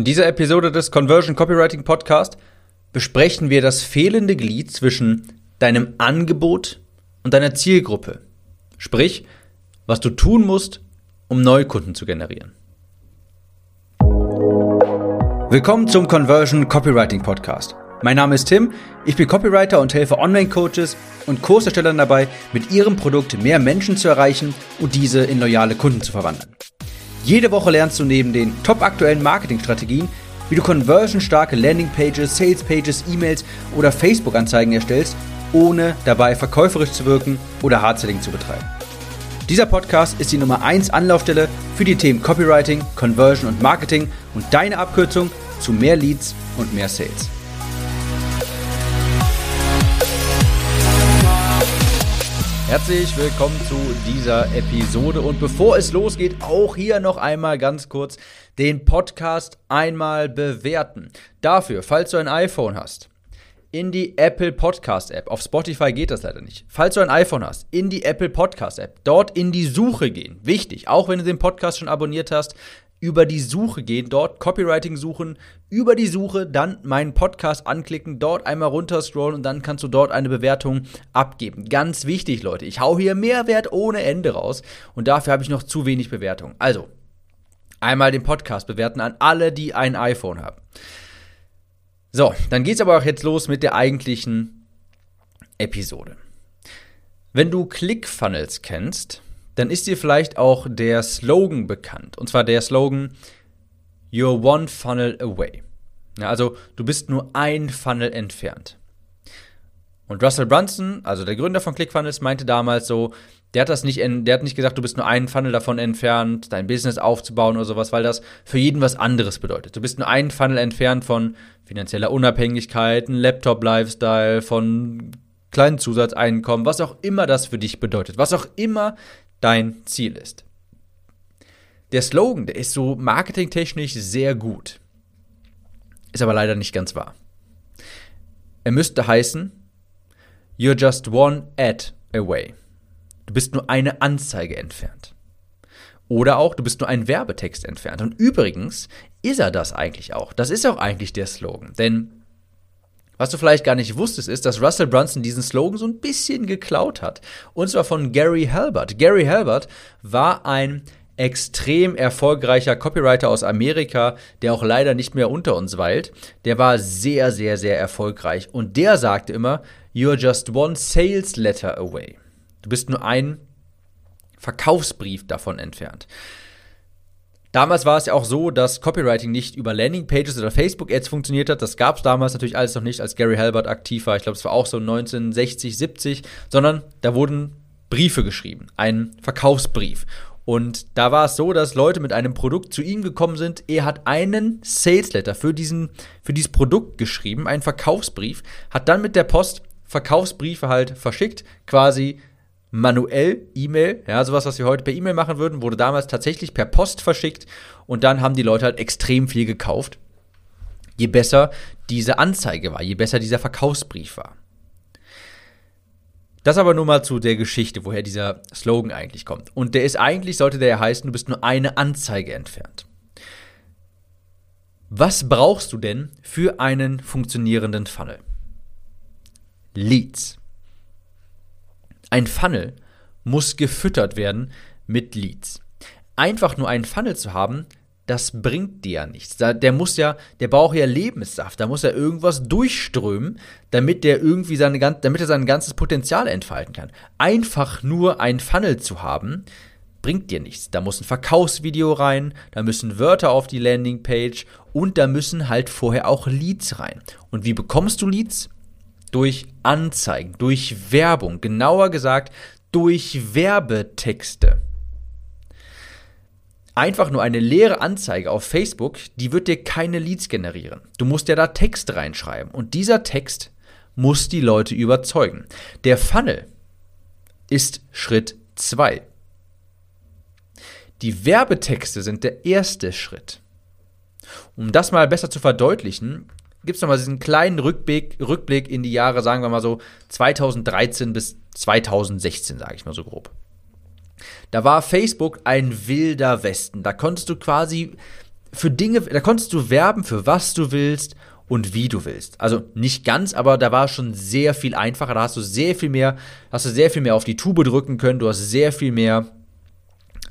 In dieser Episode des Conversion Copywriting Podcast besprechen wir das fehlende Glied zwischen deinem Angebot und deiner Zielgruppe. Sprich, was du tun musst, um Neukunden zu generieren. Willkommen zum Conversion Copywriting Podcast. Mein Name ist Tim, ich bin Copywriter und helfe Online-Coaches und Kurserstellern dabei, mit ihrem Produkt mehr Menschen zu erreichen und diese in loyale Kunden zu verwandeln. Jede Woche lernst du neben den top aktuellen Marketingstrategien, wie du conversionstarke Landingpages, Salespages, E-Mails oder Facebook-Anzeigen erstellst, ohne dabei verkäuferisch zu wirken oder Hardselling zu betreiben. Dieser Podcast ist die Nummer 1 Anlaufstelle für die Themen Copywriting, Conversion und Marketing und deine Abkürzung zu mehr Leads und mehr Sales. Herzlich willkommen zu dieser Episode und bevor es losgeht, auch hier noch einmal ganz kurz den Podcast einmal bewerten. Dafür, falls du ein iPhone hast, in die Apple Podcast App. Auf Spotify geht das leider nicht. Falls du ein iPhone hast, in die Apple Podcast App. Dort in die Suche gehen. Wichtig, auch wenn du den Podcast schon abonniert hast, über die Suche gehen, dort Copywriting suchen, über die Suche dann meinen Podcast anklicken, dort einmal runter scrollen und dann kannst du dort eine Bewertung abgeben. Ganz wichtig, Leute. Ich hau hier Mehrwert ohne Ende raus und dafür habe ich noch zu wenig Bewertung. Also, einmal den Podcast bewerten an alle, die ein iPhone haben. So, dann geht's aber auch jetzt los mit der eigentlichen Episode. Wenn du ClickFunnels kennst, dann ist dir vielleicht auch der Slogan bekannt. Und zwar der Slogan You're one funnel away. Ja, also du bist nur ein Funnel entfernt. Und Russell Brunson, also der Gründer von ClickFunnels, meinte damals so, der hat das nicht, der hat nicht gesagt, du bist nur einen Funnel davon entfernt, dein Business aufzubauen oder sowas, weil das für jeden was anderes bedeutet. Du bist nur einen Funnel entfernt von finanzieller Unabhängigkeit, Laptop-Lifestyle, von kleinen Zusatzeinkommen, was auch immer das für dich bedeutet, was auch immer dein Ziel ist. Der Slogan, der ist so marketingtechnisch sehr gut. Ist aber leider nicht ganz wahr. Er müsste heißen, You're just one ad away. Du bist nur eine Anzeige entfernt. Oder auch, du bist nur ein Werbetext entfernt. Und übrigens ist er das eigentlich auch. Das ist auch eigentlich der Slogan. Denn was du vielleicht gar nicht wusstest, ist, dass Russell Brunson diesen Slogan so ein bisschen geklaut hat. Und zwar von Gary Halbert. Gary Halbert war ein extrem erfolgreicher Copywriter aus Amerika, der auch leider nicht mehr unter uns weilt. Der war sehr, sehr, sehr erfolgreich. Und der sagte immer, You're just one sales letter away. Du bist nur ein Verkaufsbrief davon entfernt. Damals war es ja auch so, dass Copywriting nicht über Landingpages oder Facebook-Ads funktioniert hat. Das gab es damals natürlich alles noch nicht, als Gary Halbert aktiv war. Ich glaube, es war auch so 1960, 70, sondern da wurden Briefe geschrieben, ein Verkaufsbrief. Und da war es so, dass Leute mit einem Produkt zu ihm gekommen sind. Er hat einen Sales Letter für, für dieses Produkt geschrieben, einen Verkaufsbrief, hat dann mit der Post Verkaufsbriefe halt verschickt, quasi manuell E-Mail, ja, sowas, was wir heute per E-Mail machen würden, wurde damals tatsächlich per Post verschickt und dann haben die Leute halt extrem viel gekauft. Je besser diese Anzeige war, je besser dieser Verkaufsbrief war. Das aber nur mal zu der Geschichte, woher dieser Slogan eigentlich kommt. Und der ist eigentlich, sollte der ja heißen, du bist nur eine Anzeige entfernt. Was brauchst du denn für einen funktionierenden Funnel? Leads. Ein Funnel muss gefüttert werden mit Leads. Einfach nur einen Funnel zu haben, das bringt dir ja nichts. Der muss ja, der braucht ja Lebenssaft, da muss er irgendwas durchströmen, damit der irgendwie seine, damit er sein ganzes Potenzial entfalten kann. Einfach nur ein Funnel zu haben, bringt dir nichts. Da muss ein Verkaufsvideo rein, da müssen Wörter auf die Landingpage und da müssen halt vorher auch Leads rein. Und wie bekommst du Leads? Durch Anzeigen, durch Werbung, genauer gesagt durch Werbetexte. Einfach nur eine leere Anzeige auf Facebook, die wird dir keine Leads generieren. Du musst ja da Text reinschreiben und dieser Text muss die Leute überzeugen. Der Funnel ist Schritt 2. Die Werbetexte sind der erste Schritt. Um das mal besser zu verdeutlichen, gibt es nochmal diesen kleinen Rückblick, Rückblick in die Jahre, sagen wir mal so 2013 bis 2016, sage ich mal so grob. Da war Facebook ein wilder Westen. Da konntest du quasi für Dinge, da konntest du werben, für was du willst und wie du willst. Also nicht ganz, aber da war schon sehr viel einfacher. Da hast du sehr viel mehr, hast du sehr viel mehr auf die Tube drücken können, du hast sehr viel mehr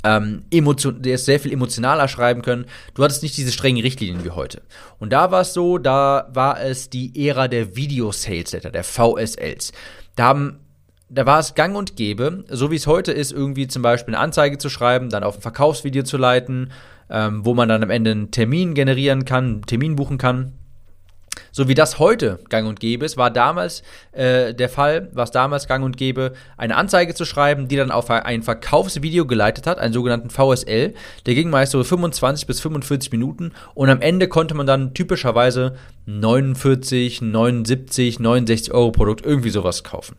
ähm, emotion, der ist sehr viel emotionaler schreiben können. Du hattest nicht diese strengen Richtlinien wie heute. Und da war es so, da war es die Ära der Video Sales Letter, der VSLs. Da haben da war es gang und gäbe, so wie es heute ist, irgendwie zum Beispiel eine Anzeige zu schreiben, dann auf ein Verkaufsvideo zu leiten, ähm, wo man dann am Ende einen Termin generieren kann, einen Termin buchen kann. So wie das heute gang und gäbe ist, war damals äh, der Fall, war es damals gang und gäbe, eine Anzeige zu schreiben, die dann auf ein Verkaufsvideo geleitet hat, einen sogenannten VSL. Der ging meist so 25 bis 45 Minuten und am Ende konnte man dann typischerweise 49, 79, 69 Euro Produkt, irgendwie sowas kaufen.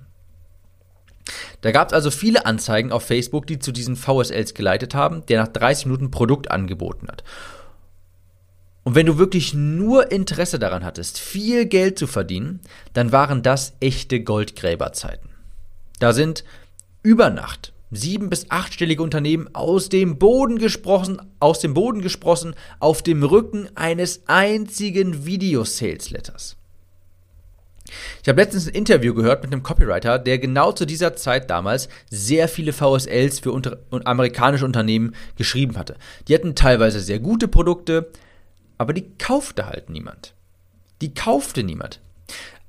Da gab es also viele Anzeigen auf Facebook, die zu diesen VSLs geleitet haben, der nach 30 Minuten Produkt angeboten hat. Und wenn du wirklich nur Interesse daran hattest, viel Geld zu verdienen, dann waren das echte Goldgräberzeiten. Da sind über Nacht sieben- bis achtstellige Unternehmen aus dem Boden gesprossen, aus dem Boden gesprossen, auf dem Rücken eines einzigen Video-Sales-Letters. Ich habe letztens ein Interview gehört mit einem Copywriter, der genau zu dieser Zeit damals sehr viele VSLs für unter amerikanische Unternehmen geschrieben hatte. Die hatten teilweise sehr gute Produkte, aber die kaufte halt niemand. Die kaufte niemand.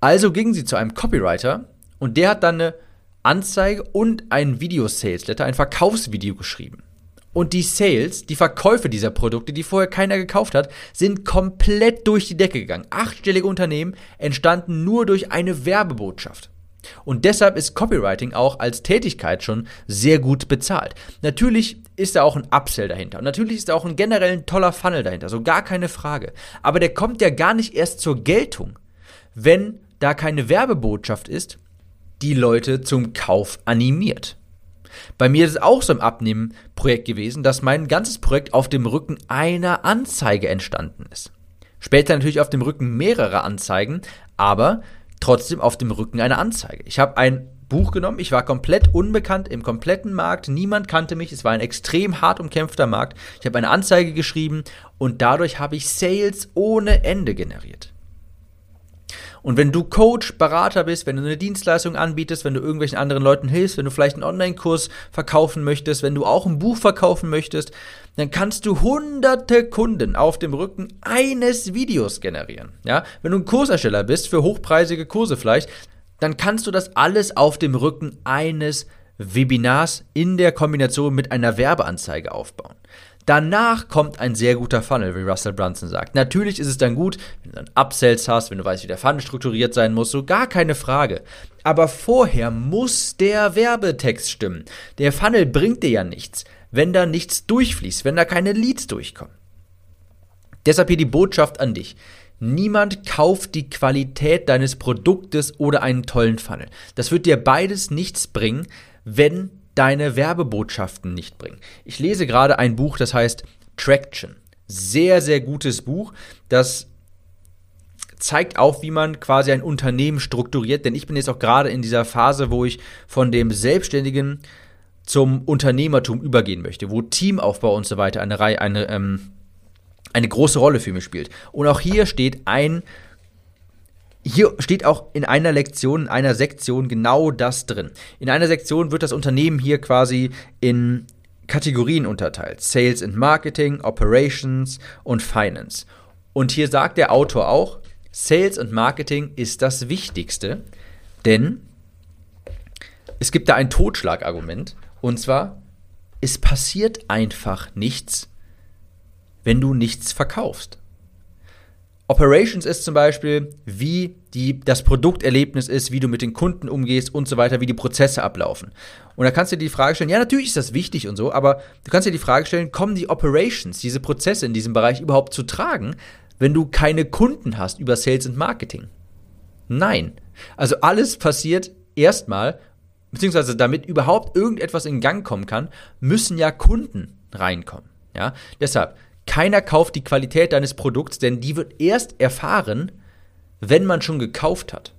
Also gingen sie zu einem Copywriter und der hat dann eine Anzeige und ein Video-Sales-Letter, ein Verkaufsvideo geschrieben. Und die Sales, die Verkäufe dieser Produkte, die vorher keiner gekauft hat, sind komplett durch die Decke gegangen. Achtstellige Unternehmen entstanden nur durch eine Werbebotschaft. Und deshalb ist Copywriting auch als Tätigkeit schon sehr gut bezahlt. Natürlich ist da auch ein Upsell dahinter. Und natürlich ist da auch ein generell ein toller Funnel dahinter. So gar keine Frage. Aber der kommt ja gar nicht erst zur Geltung, wenn da keine Werbebotschaft ist, die Leute zum Kauf animiert. Bei mir ist es auch so im Abnehmen-Projekt gewesen, dass mein ganzes Projekt auf dem Rücken einer Anzeige entstanden ist. Später natürlich auf dem Rücken mehrerer Anzeigen, aber trotzdem auf dem Rücken einer Anzeige. Ich habe ein Buch genommen, ich war komplett unbekannt im kompletten Markt, niemand kannte mich, es war ein extrem hart umkämpfter Markt. Ich habe eine Anzeige geschrieben und dadurch habe ich Sales ohne Ende generiert. Und wenn du Coach, Berater bist, wenn du eine Dienstleistung anbietest, wenn du irgendwelchen anderen Leuten hilfst, wenn du vielleicht einen Online-Kurs verkaufen möchtest, wenn du auch ein Buch verkaufen möchtest, dann kannst du hunderte Kunden auf dem Rücken eines Videos generieren. Ja? Wenn du ein Kursersteller bist, für hochpreisige Kurse vielleicht, dann kannst du das alles auf dem Rücken eines Webinars in der Kombination mit einer Werbeanzeige aufbauen. Danach kommt ein sehr guter Funnel, wie Russell Brunson sagt. Natürlich ist es dann gut, wenn du dann Upsells hast, wenn du weißt, wie der Funnel strukturiert sein muss, so gar keine Frage. Aber vorher muss der Werbetext stimmen. Der Funnel bringt dir ja nichts, wenn da nichts durchfließt, wenn da keine Leads durchkommen. Deshalb hier die Botschaft an dich. Niemand kauft die Qualität deines Produktes oder einen tollen Funnel. Das wird dir beides nichts bringen, wenn deine Werbebotschaften nicht bringen. Ich lese gerade ein Buch, das heißt Traction. Sehr, sehr gutes Buch, das zeigt auch, wie man quasi ein Unternehmen strukturiert, denn ich bin jetzt auch gerade in dieser Phase, wo ich von dem Selbstständigen zum Unternehmertum übergehen möchte, wo Teamaufbau und so weiter eine, Reihe, eine, ähm, eine große Rolle für mich spielt. Und auch hier steht ein hier steht auch in einer Lektion, in einer Sektion genau das drin. In einer Sektion wird das Unternehmen hier quasi in Kategorien unterteilt. Sales and Marketing, Operations und Finance. Und hier sagt der Autor auch, Sales und Marketing ist das Wichtigste, denn es gibt da ein Totschlagargument. Und zwar, es passiert einfach nichts, wenn du nichts verkaufst. Operations ist zum Beispiel, wie die, das Produkterlebnis ist, wie du mit den Kunden umgehst und so weiter, wie die Prozesse ablaufen. Und da kannst du dir die Frage stellen, ja, natürlich ist das wichtig und so, aber du kannst dir die Frage stellen, kommen die Operations, diese Prozesse in diesem Bereich überhaupt zu tragen, wenn du keine Kunden hast über Sales und Marketing? Nein. Also alles passiert erstmal, beziehungsweise damit überhaupt irgendetwas in Gang kommen kann, müssen ja Kunden reinkommen. Ja, deshalb keiner kauft die Qualität deines Produkts, denn die wird erst erfahren, wenn man schon gekauft hat.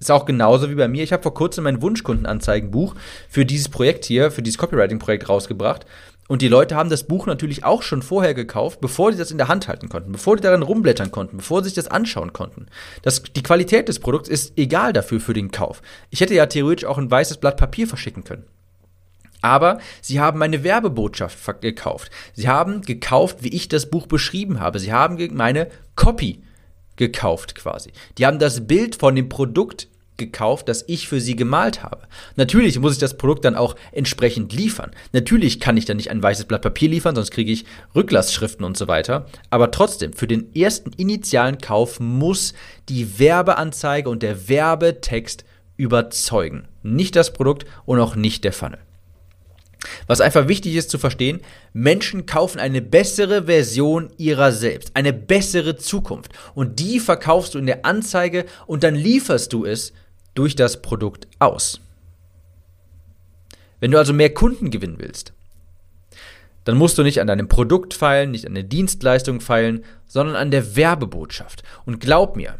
Ist auch genauso wie bei mir. Ich habe vor kurzem mein Wunschkundenanzeigenbuch für dieses Projekt hier, für dieses Copywriting-Projekt rausgebracht. Und die Leute haben das Buch natürlich auch schon vorher gekauft, bevor sie das in der Hand halten konnten, bevor die darin rumblättern konnten, bevor sie sich das anschauen konnten. Das, die Qualität des Produkts ist egal dafür für den Kauf. Ich hätte ja theoretisch auch ein weißes Blatt Papier verschicken können. Aber sie haben meine Werbebotschaft gekauft. Sie haben gekauft, wie ich das Buch beschrieben habe. Sie haben meine Copy gekauft quasi. Die haben das Bild von dem Produkt gekauft, das ich für sie gemalt habe. Natürlich muss ich das Produkt dann auch entsprechend liefern. Natürlich kann ich dann nicht ein weißes Blatt Papier liefern, sonst kriege ich Rücklassschriften und so weiter. Aber trotzdem, für den ersten initialen Kauf muss die Werbeanzeige und der Werbetext überzeugen. Nicht das Produkt und auch nicht der Funnel. Was einfach wichtig ist zu verstehen, Menschen kaufen eine bessere Version ihrer selbst, eine bessere Zukunft. Und die verkaufst du in der Anzeige und dann lieferst du es durch das Produkt aus. Wenn du also mehr Kunden gewinnen willst, dann musst du nicht an deinem Produkt feilen, nicht an der Dienstleistung feilen, sondern an der Werbebotschaft. Und glaub mir,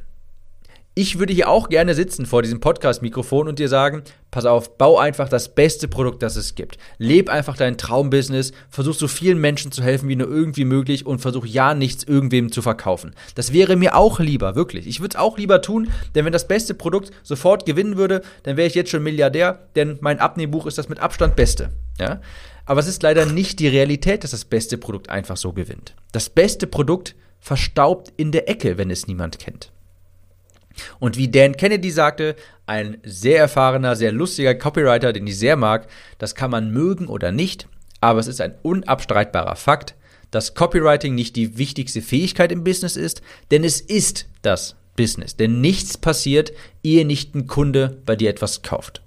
ich würde hier auch gerne sitzen vor diesem Podcast-Mikrofon und dir sagen, pass auf, bau einfach das beste Produkt, das es gibt. Leb einfach dein Traumbusiness, versuch so vielen Menschen zu helfen, wie nur irgendwie möglich und versuch ja nichts irgendwem zu verkaufen. Das wäre mir auch lieber, wirklich. Ich würde es auch lieber tun, denn wenn das beste Produkt sofort gewinnen würde, dann wäre ich jetzt schon Milliardär, denn mein Abnehmbuch ist das mit Abstand beste. Ja? Aber es ist leider nicht die Realität, dass das beste Produkt einfach so gewinnt. Das beste Produkt verstaubt in der Ecke, wenn es niemand kennt. Und wie Dan Kennedy sagte, ein sehr erfahrener, sehr lustiger Copywriter, den ich sehr mag, das kann man mögen oder nicht, aber es ist ein unabstreitbarer Fakt, dass Copywriting nicht die wichtigste Fähigkeit im Business ist, denn es ist das Business. Denn nichts passiert, ehe nicht ein Kunde bei dir etwas kauft.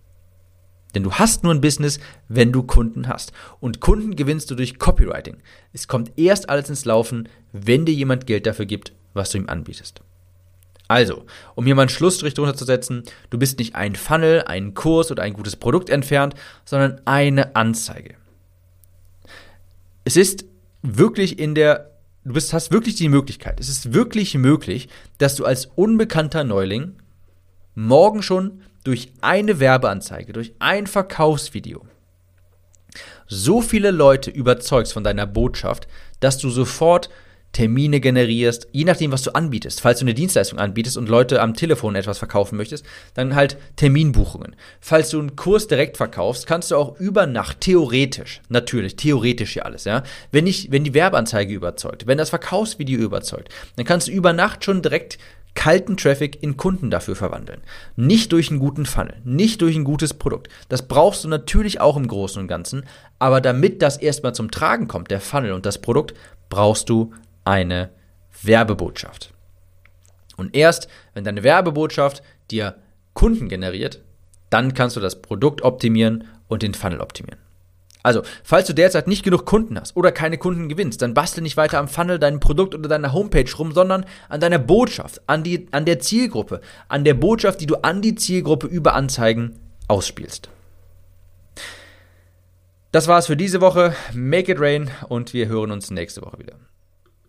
Denn du hast nur ein Business, wenn du Kunden hast. Und Kunden gewinnst du durch Copywriting. Es kommt erst alles ins Laufen, wenn dir jemand Geld dafür gibt, was du ihm anbietest. Also, um hier mal einen Schlussstrich drunter zu setzen, du bist nicht ein Funnel, ein Kurs oder ein gutes Produkt entfernt, sondern eine Anzeige. Es ist wirklich in der, du bist, hast wirklich die Möglichkeit, es ist wirklich möglich, dass du als unbekannter Neuling morgen schon durch eine Werbeanzeige, durch ein Verkaufsvideo so viele Leute überzeugst von deiner Botschaft, dass du sofort Termine generierst, je nachdem, was du anbietest. Falls du eine Dienstleistung anbietest und Leute am Telefon etwas verkaufen möchtest, dann halt Terminbuchungen. Falls du einen Kurs direkt verkaufst, kannst du auch über Nacht theoretisch, natürlich, theoretisch hier alles, ja, wenn ich, wenn die Werbeanzeige überzeugt, wenn das Verkaufsvideo überzeugt, dann kannst du über Nacht schon direkt kalten Traffic in Kunden dafür verwandeln. Nicht durch einen guten Funnel, nicht durch ein gutes Produkt. Das brauchst du natürlich auch im Großen und Ganzen, aber damit das erstmal zum Tragen kommt, der Funnel und das Produkt, brauchst du eine Werbebotschaft. Und erst, wenn deine Werbebotschaft dir Kunden generiert, dann kannst du das Produkt optimieren und den Funnel optimieren. Also, falls du derzeit nicht genug Kunden hast oder keine Kunden gewinnst, dann bastel nicht weiter am Funnel, deinem Produkt oder deiner Homepage rum, sondern an deiner Botschaft, an, die, an der Zielgruppe, an der Botschaft, die du an die Zielgruppe über Anzeigen ausspielst. Das war's für diese Woche. Make it rain und wir hören uns nächste Woche wieder.